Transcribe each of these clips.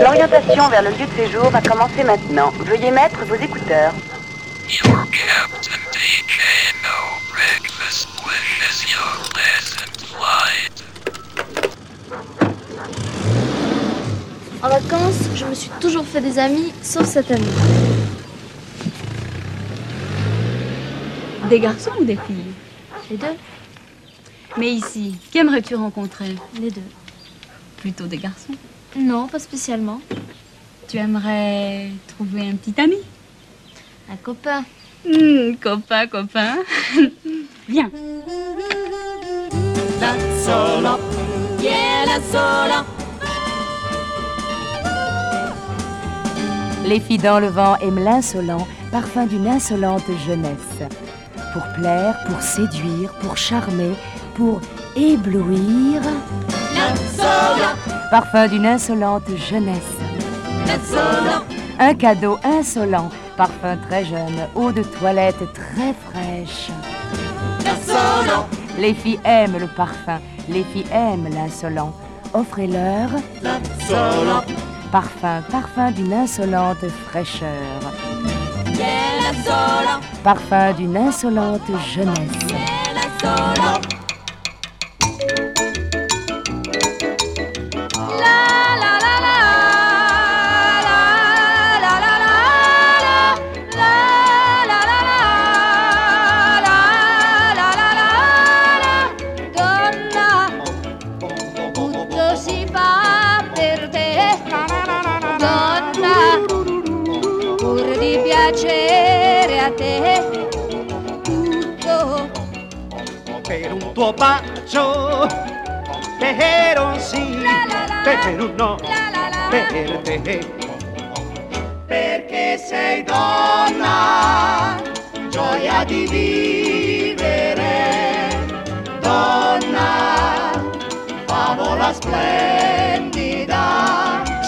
L'orientation vers le lieu de séjour va commencer maintenant. Veuillez mettre vos écouteurs. Your captain DJ No breakfast wishes you a pleasant flight. En vacances, je me suis toujours fait des amis, sauf cette année. Des garçons ou des filles? Les deux Mais ici, qui aimerais-tu rencontrer? Les deux. Plutôt des garçons? Non, pas spécialement. Tu aimerais trouver un petit ami? Un copain. Hmm, Copain, copain. Viens. La sola, yeah la sola. Les filles dans le vent aiment l'insolent, parfum d'une insolente jeunesse. Pour plaire, pour séduire, pour charmer, pour éblouir, parfum d'une insolente jeunesse. Un cadeau insolent, parfum très jeune, eau de toilette très fraîche. Les filles aiment le parfum, les filles aiment l'insolent. Offrez-leur sola, parfum, parfum d'une insolente fraîcheur, parfum d'une insolente jeunesse. Per un tuo bacio, per un sì, per un no, per te. Perché sei donna, gioia di vivere, donna, favola splendida.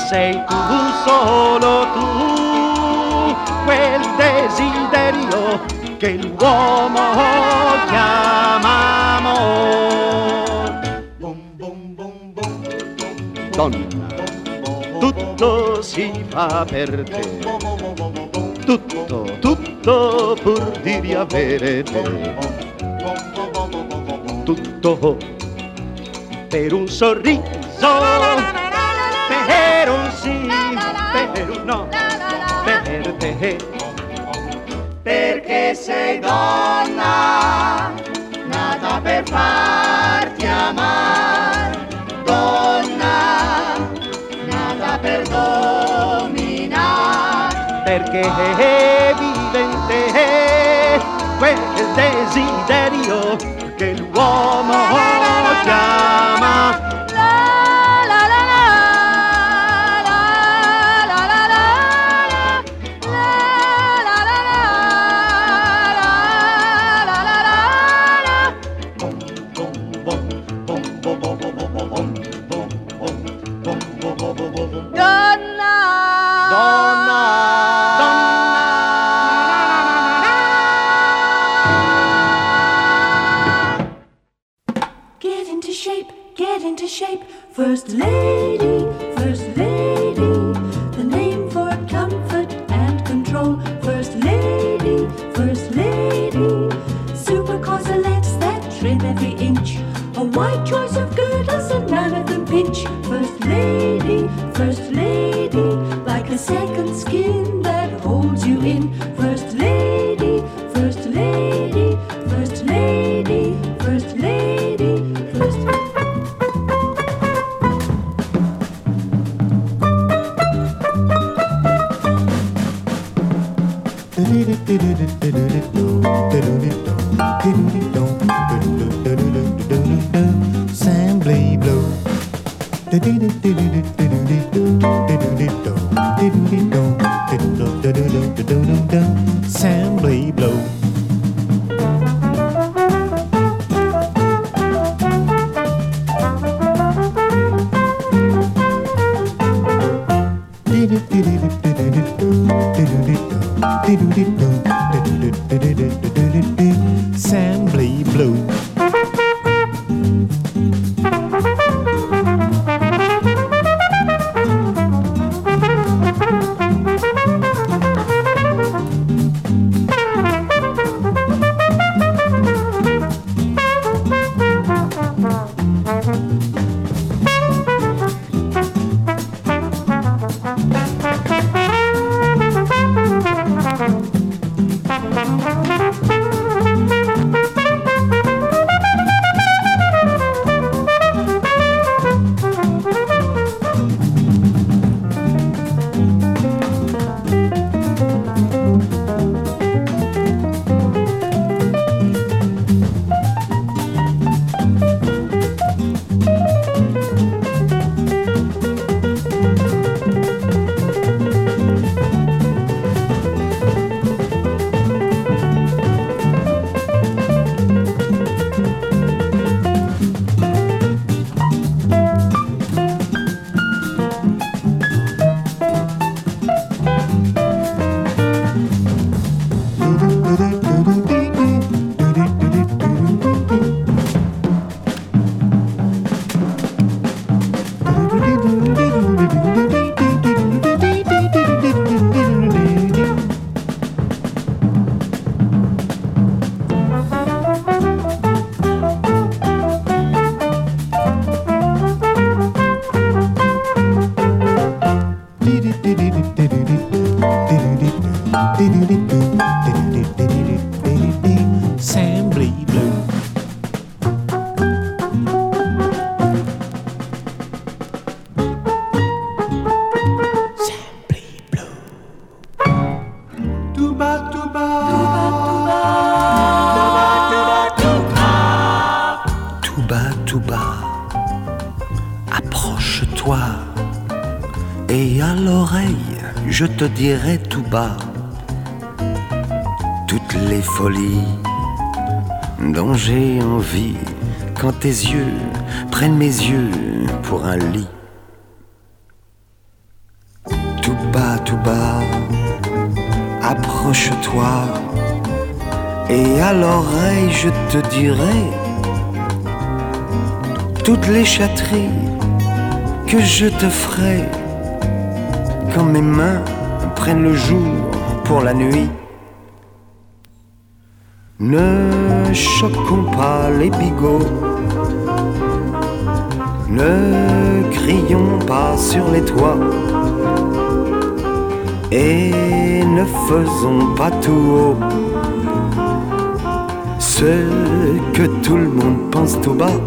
Sei tu, solo tu, quel desiderio che l'uomo chiama Tutto si fa per te. Tutto, tutto pur di riavere te. Tutto per un sorriso, per un sì, per un no, per te perché sei donna, nata per farti porque es evidente, pues el desiderio que el te dirai tout bas toutes les folies dont j'ai envie quand tes yeux prennent mes yeux pour un lit. Tout bas, tout bas, approche-toi et à l'oreille je te dirai toutes les chatteries que je te ferai quand mes mains prennent le jour pour la nuit. Ne choquons pas les bigots, ne crions pas sur les toits. Et ne faisons pas tout haut. Ce que tout le monde pense tout bas.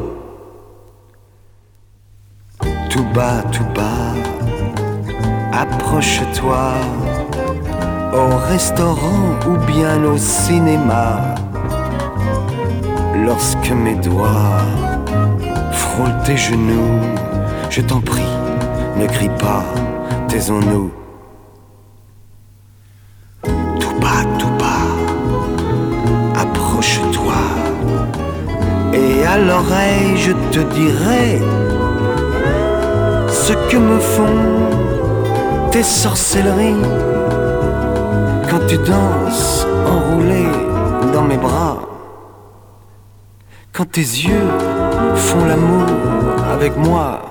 Tout bas, tout bas, approche-toi au restaurant ou bien au cinéma. Lorsque mes doigts frôlent tes genoux, je t'en prie, ne crie pas, taisons-nous. Tout bas, tout bas, approche-toi. Et à l'oreille, je te dirai ce que me font tes sorcelleries quand tu danses enroulé dans mes bras. Quand tes yeux font l'amour avec moi.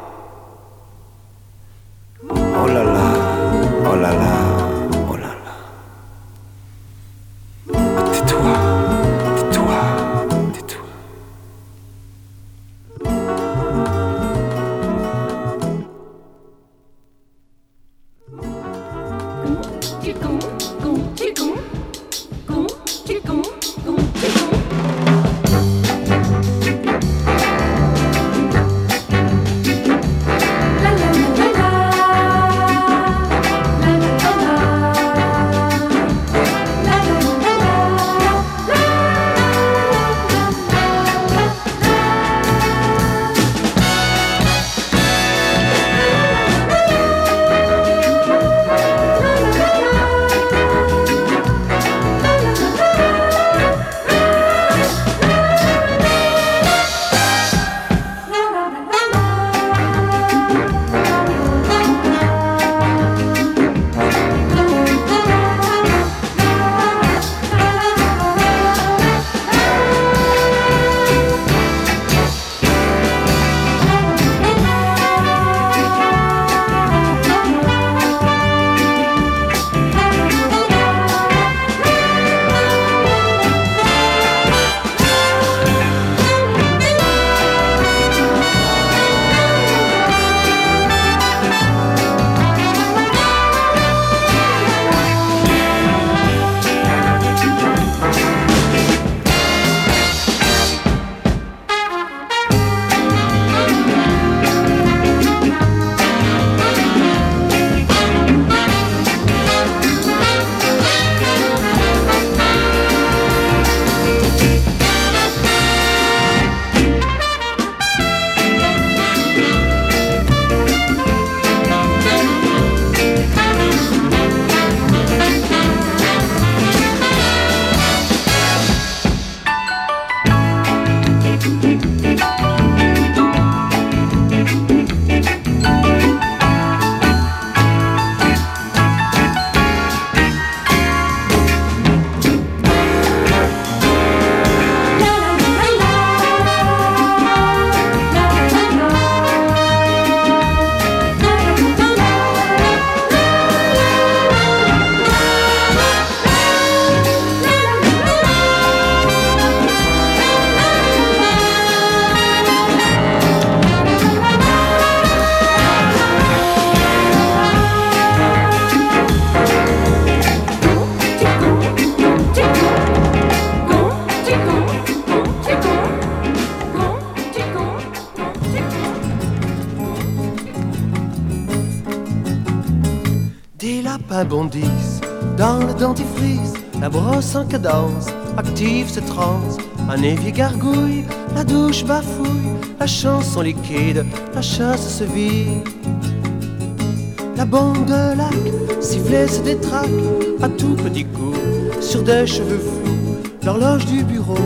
La brosse en cadence, active se transe, un évier gargouille, la douche bafouille, la chanson liquide, la chasse se vit. La bande de lac, sifflet se détraque à tout petit coup sur des cheveux flous. L'horloge du bureau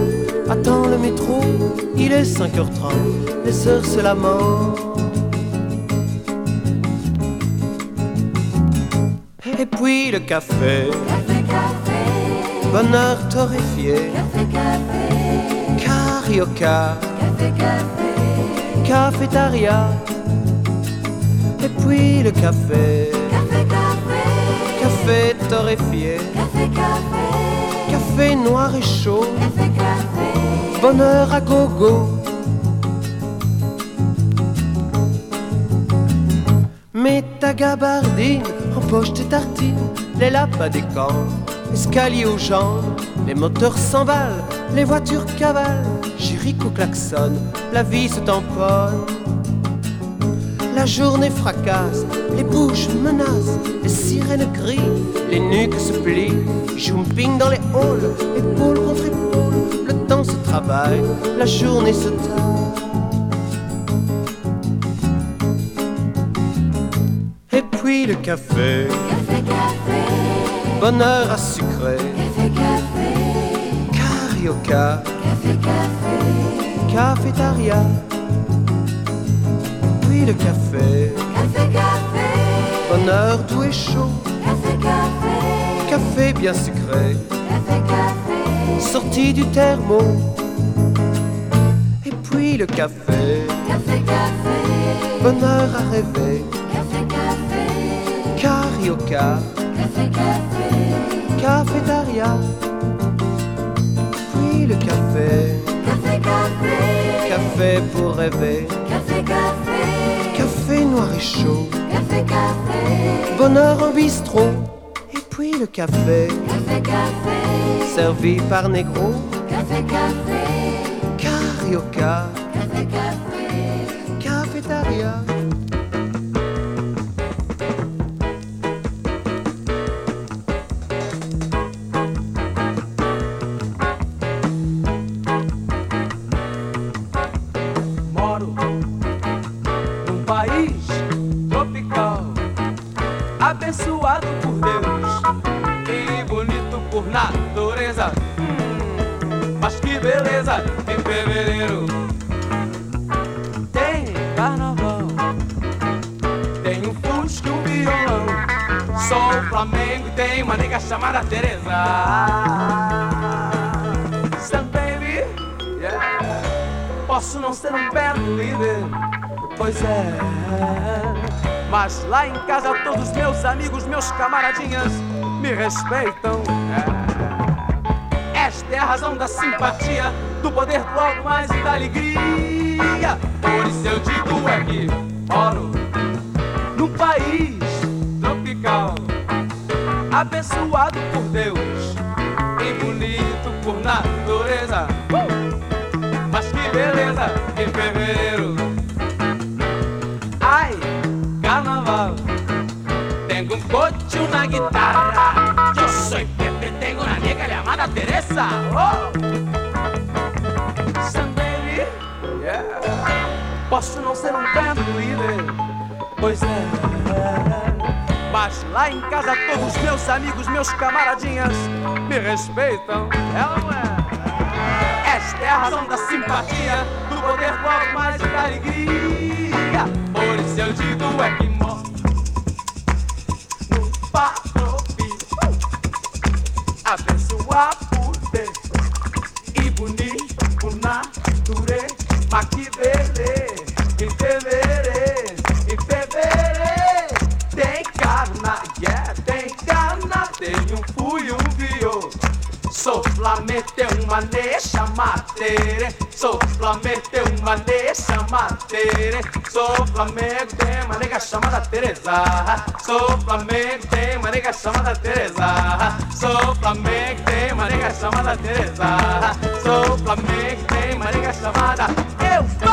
attend le métro, il est 5h30, les heures se lamentent. Et puis le café, bonheur torréfié, carioca, cafétaria, et puis le café, café torréfié, café noir et chaud, bonheur à gogo. Mets ta gabardine, empoche tes tartines, les lapas des camps, escalier aux jambes, les moteurs s'emballent, les voitures cavalent, Jéricho klaxonne, la vie se tamponne. La journée fracasse, les bouches menacent, les sirènes crient, les nuques se plient, jumping dans les halls, épaule contre épaule, le temps se travaille, la journée se taille. Et puis le café, bonheur à sucrer, carioca, cafétaria, puis le café, bonheur doux et chaud, café bien sucré, sorti du thermo, et puis le café, bonheur à rêver, carioca, cafétaria, puis le café, café pour rêver, café noir et chaud, bonheur en bistrot, et puis le café, servi par négro, carioca, cafétaria. Moro por Deus e bonito por natureza. Hum, mas que beleza em fevereiro tem carnaval, tem um fusco um violão. Sou Flamengo e tem uma nega chamada Teresa. Sam baby. Posso não ser um bad líder, pois é. Mas lá em casa todos meus amigos, meus camaradinhas me respeitam. Esta é a razão da simpatia, do poder do alto mais e da alegria. Por isso eu digo é que moro num país tropical, abençoado por Deus e bonito por natureza. Uh! Mas que beleza em fevereiro. Teresa. Oh. Yeah. Posso não ser um band líder, pois é. Mas lá em casa todos meus amigos, meus camaradinhas me respeitam. É ou não é? Esta é a razão da simpatia, do poder alto mais da alegria. Por isso eu digo é que moro Solamente uma necha matere Solamente uma necha matere Sou Flamengo, tem uma nega chamada Teresa. Sou Flamengo, tem uma nega chamada Teresa. Sou Flamengo, tem uma nega chamada Teresa. Sou Flamengo, tem uma nega chamada Eu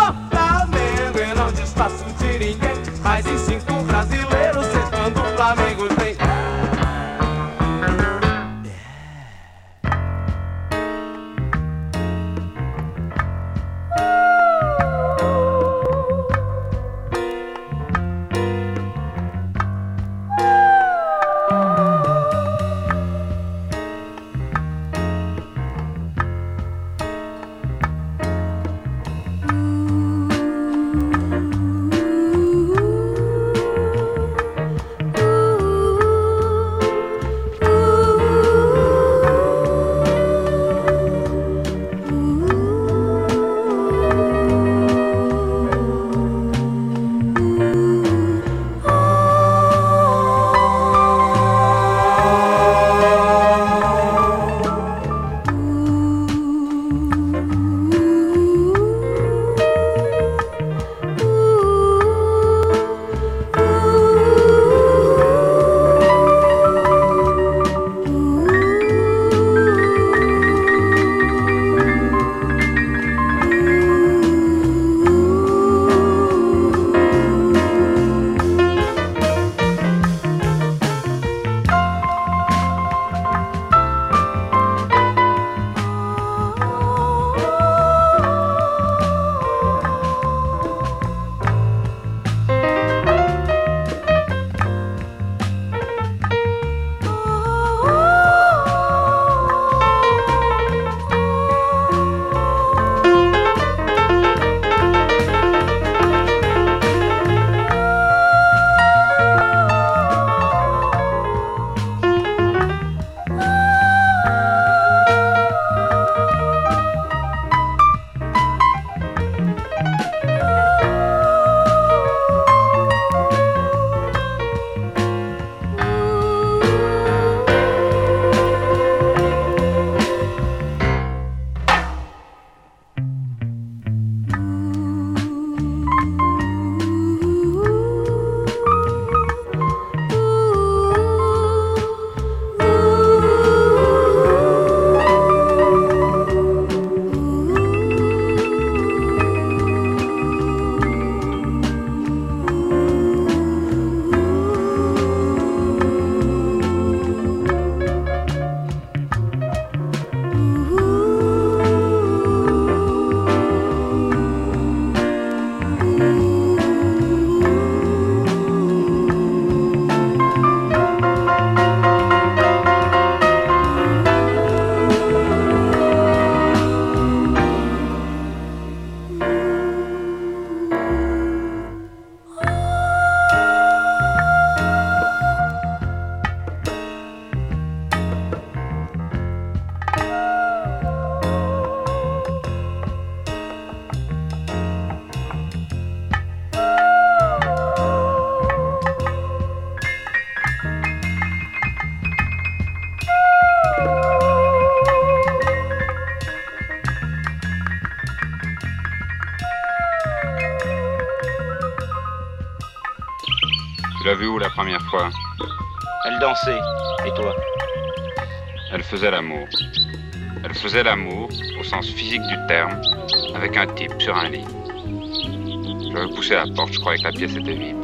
responsibility. Première fois Elle dansait. Et toi? Elle faisait l'amour. Elle faisait l'amour, au sens physique du terme, avec un type sur un lit. J'avais poussé la porte, je croyais que la pièce était vide.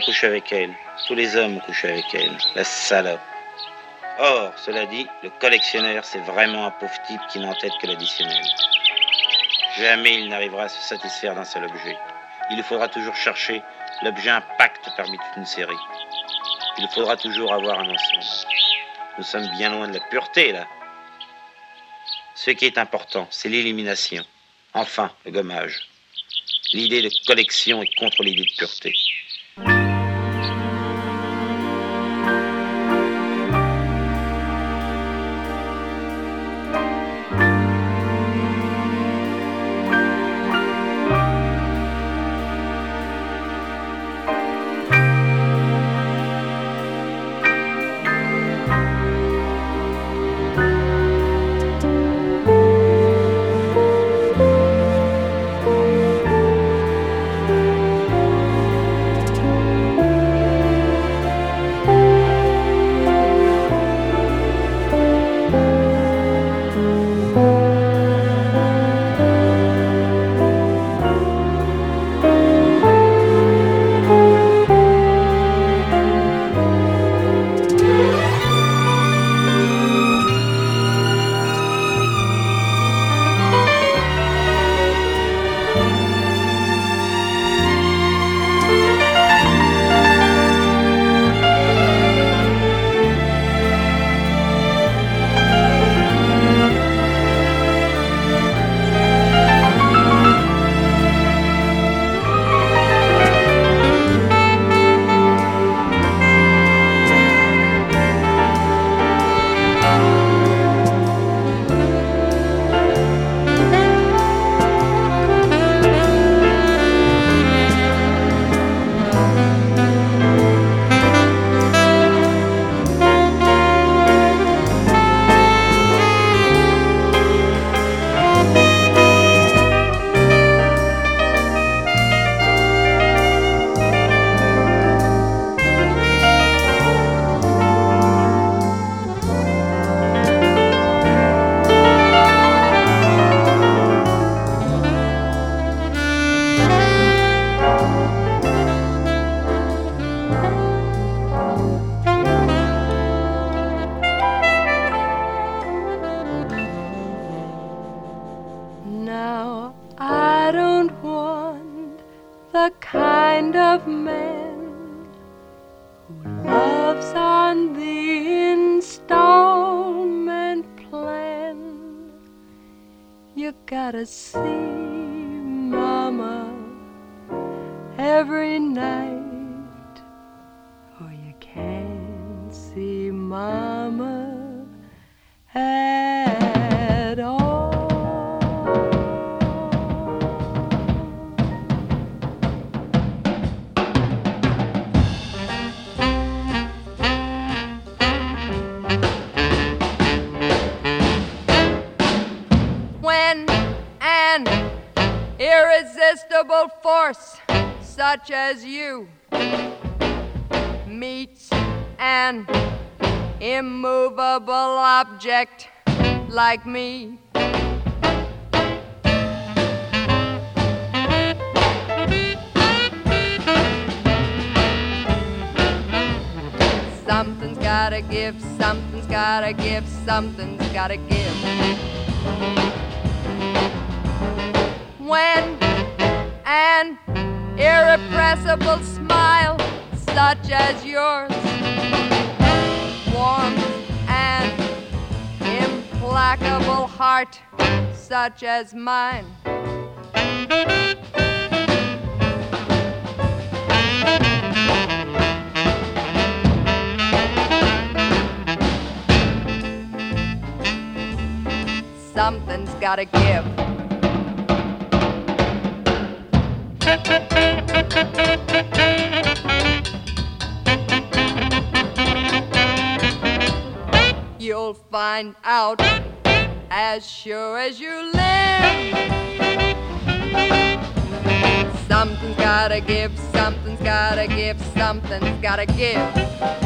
Tu as couché avec elle. Tous les hommes ont avec elle. La salope. Or, cela dit, le collectionneur, c'est vraiment un pauvre type qui n'en tête que l'additionnel. Jamais il n'arrivera à se satisfaire d'un seul objet. Il faudra toujours chercher l'objet impact parmi toute une série. Il faudra toujours avoir un ensemble. Nous sommes bien loin de la pureté, là. Ce qui est important, c'est l'élimination. Enfin, le gommage. L'idée de collection est contre l'idée de pureté. us. Such as you meets an immovable object like me. Something's gotta give, something's gotta give, something's gotta give. when an irrepressible smile such as yours warms an implacable heart such as mine. Something's gotta give. You'll find out as sure as you live. Something's gotta give, something's gotta give, something's gotta give.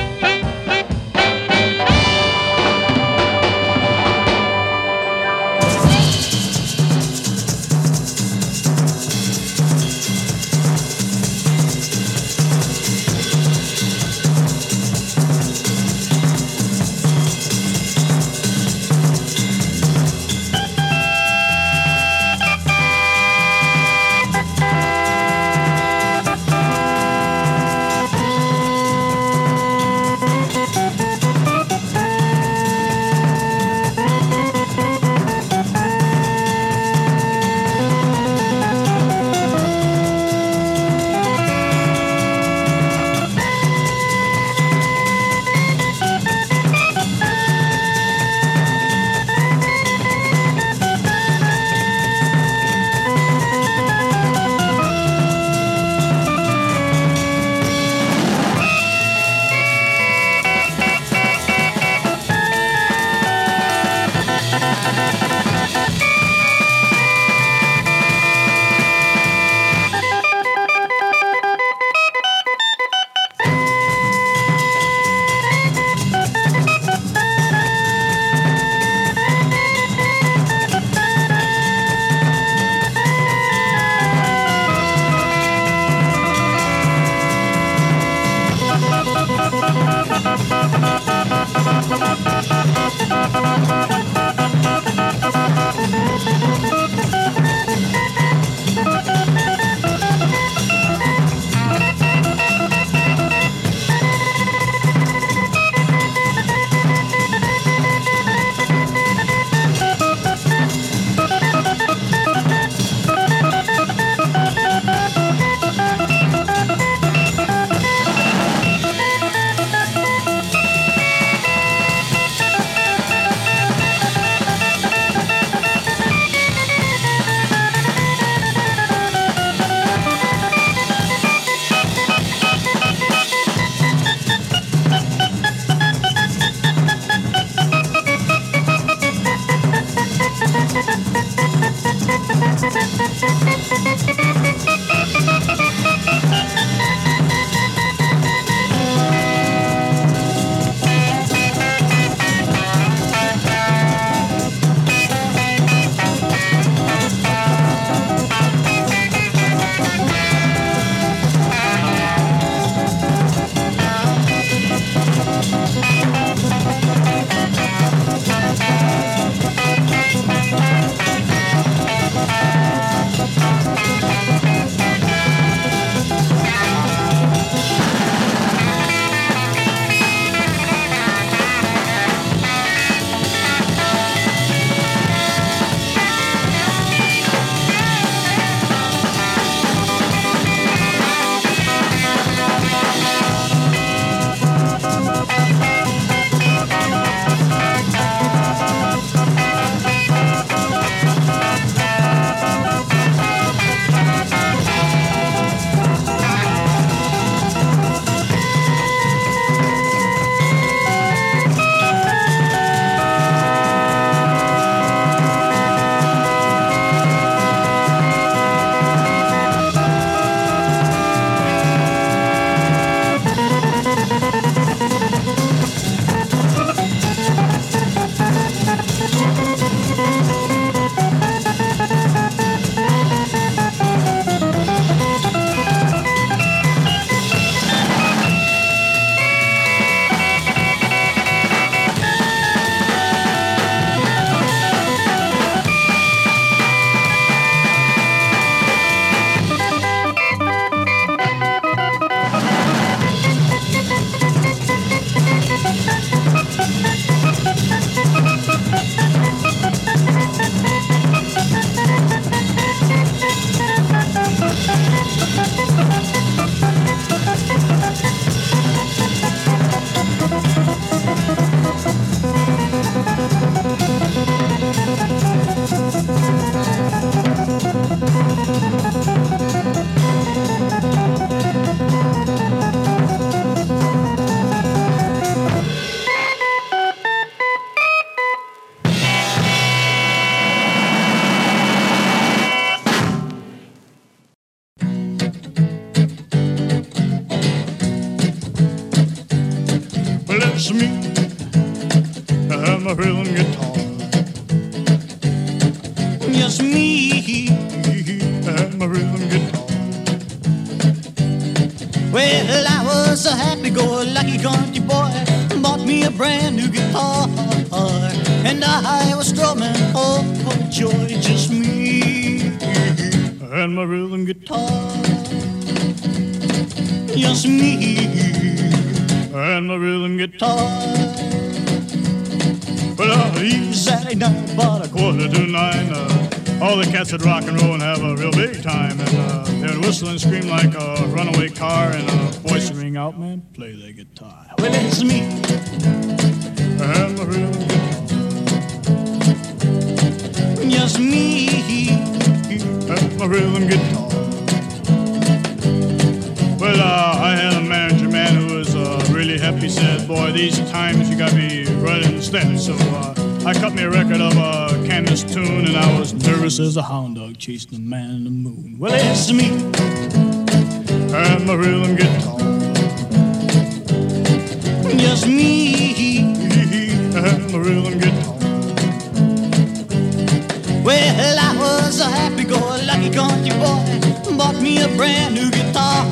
Well, it's me and my rhythm guitar. Just me and my rhythm guitar. Well, uh, I had a manager, man, who was uh, really happy. Said, "Boy, these times you got me running the steps." So uh, I cut me a record of a Candace tune, and I was nervous as a hound dog chasing the man in the moon. Well, it's me and my rhythm guitar. Just me and my rhythm guitar. Well, I was a happy-go-lucky country boy. Bought me a brand new guitar,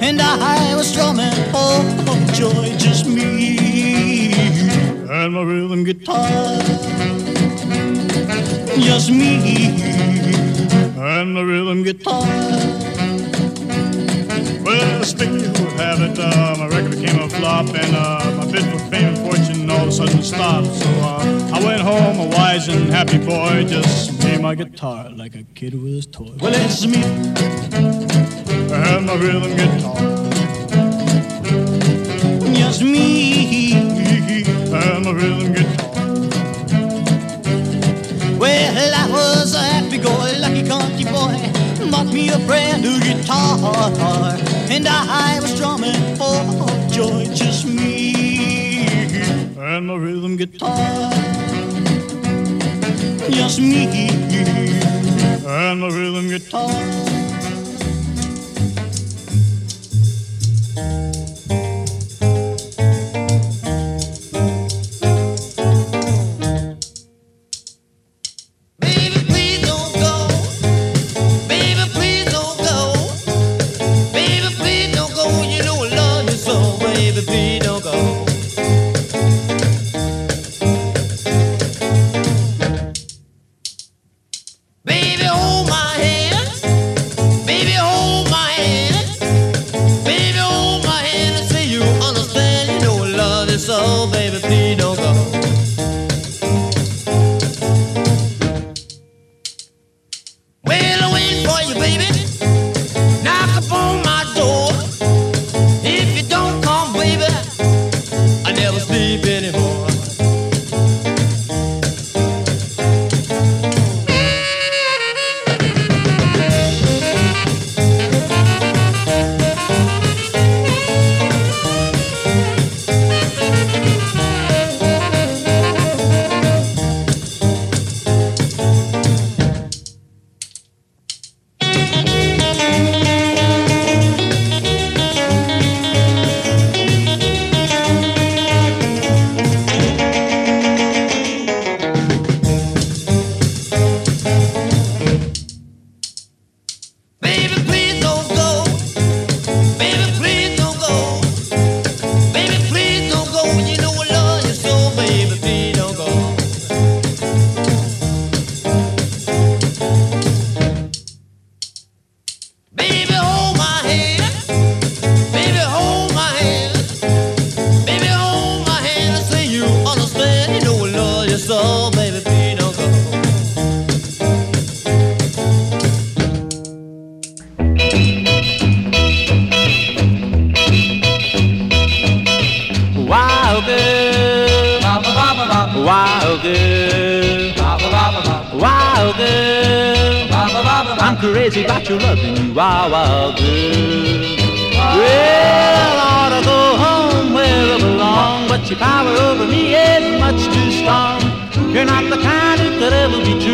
and I was strumming, oh, oh joy, just me and my rhythm guitar. Just me and my rhythm guitar. Well, speaking would have it, uh, my record became a flop, and uh, my bid for fame and fortune all of a sudden stopped. So uh, I went home, a wise and happy boy, just me my guitar like a kid with his toy. Well, it's me and my rhythm guitar. Just me and my rhythm guitar. Well, I was a happy-go-lucky country boy. Bought me a brand new guitar, and I was strumming for joy, just me and my rhythm guitar. Just me and my rhythm guitar.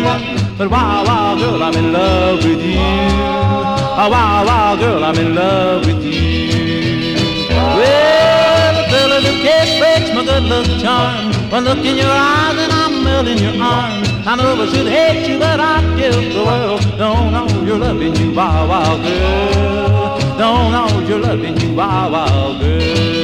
Ever but wild, wild girl, I'm in love with you. Oh, wild, wild girl, I'm in love with you. Well, the of the kiss breaks my good luck charm. One look in your eyes and I'm melting your arms. I know I should hate you, but I give the world. Don't know you're loving you, wow, wow, girl. Don't know you're loving you, wow, wow, girl.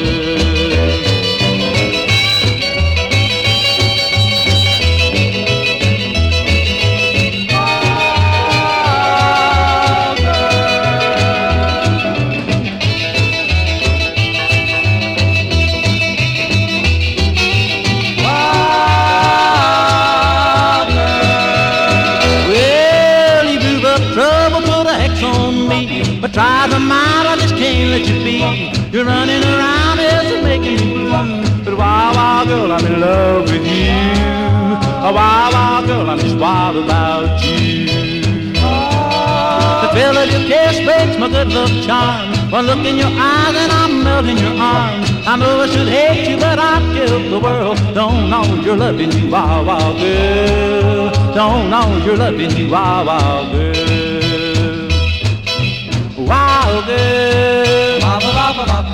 Wild about you. The feel of your kiss breaks my good luck charm. One look in your eyes and I'm melting your arms. I know I should hate you, but I'd give the world. Don't know you're loving you, wow, wow, girl. Don't know you're loving you, wow, wow, girl. Wow, girl.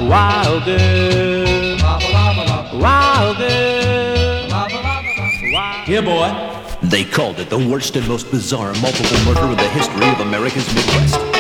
Wow, girl. Wow, girl. Here, boy. They called it the worst and most bizarre multiple murder in the history of America's Midwest.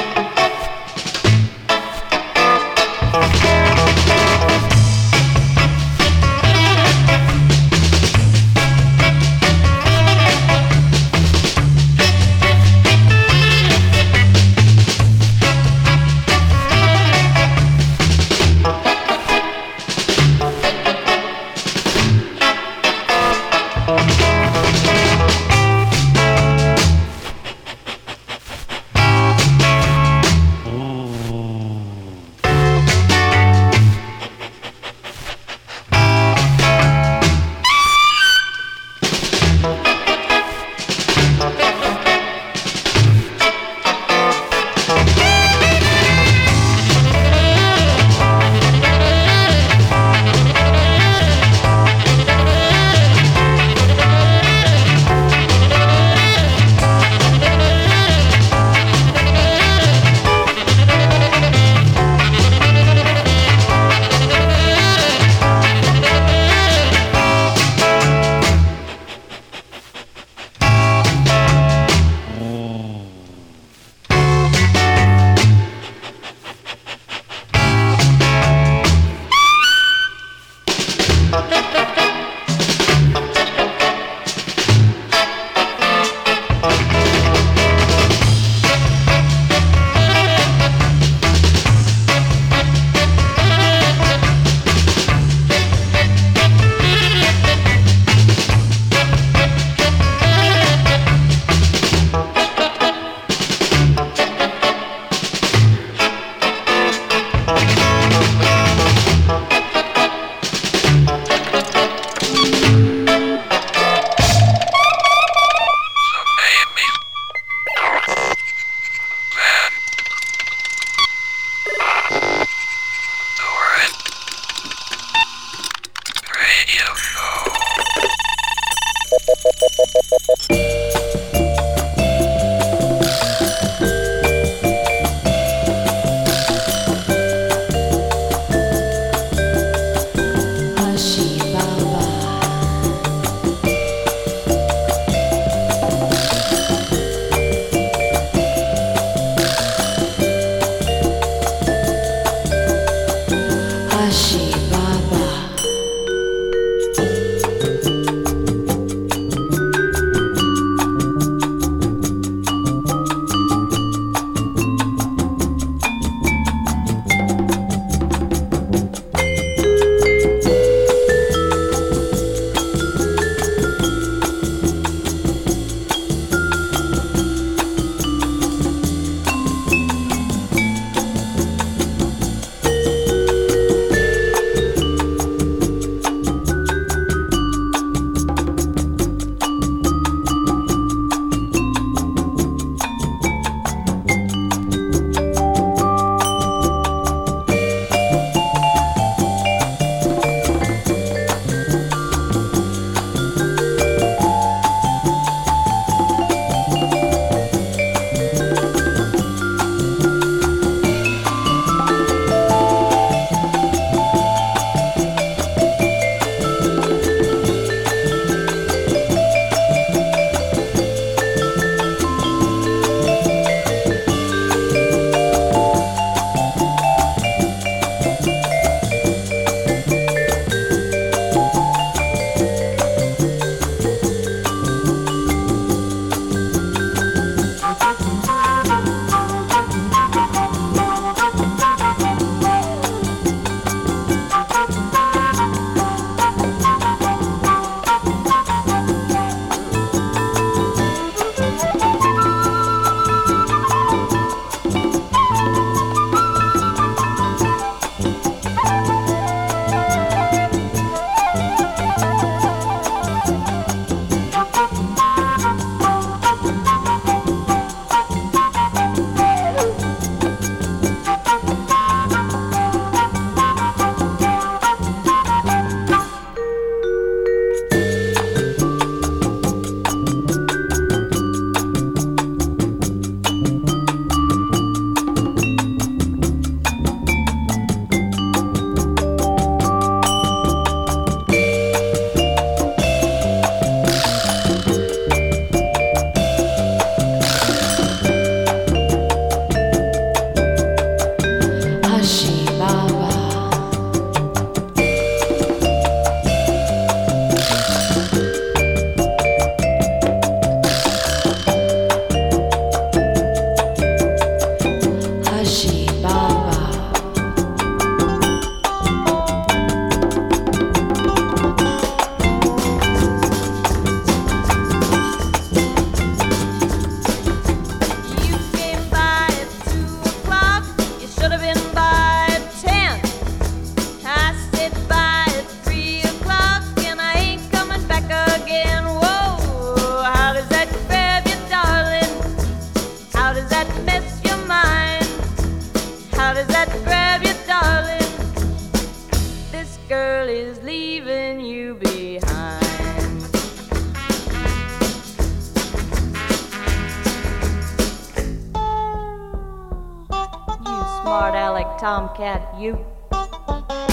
Bye.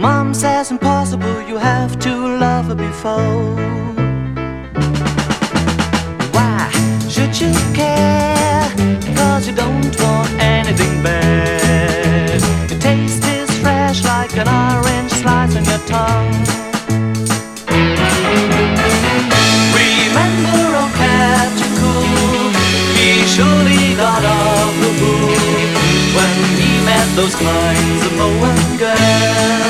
mom says impossible, you have to love her before. Why should you care? Cause you don't want anything bad. The taste is fresh like an orange slice on your tongue. Remember, oh, the when met those kinds of Moen girls.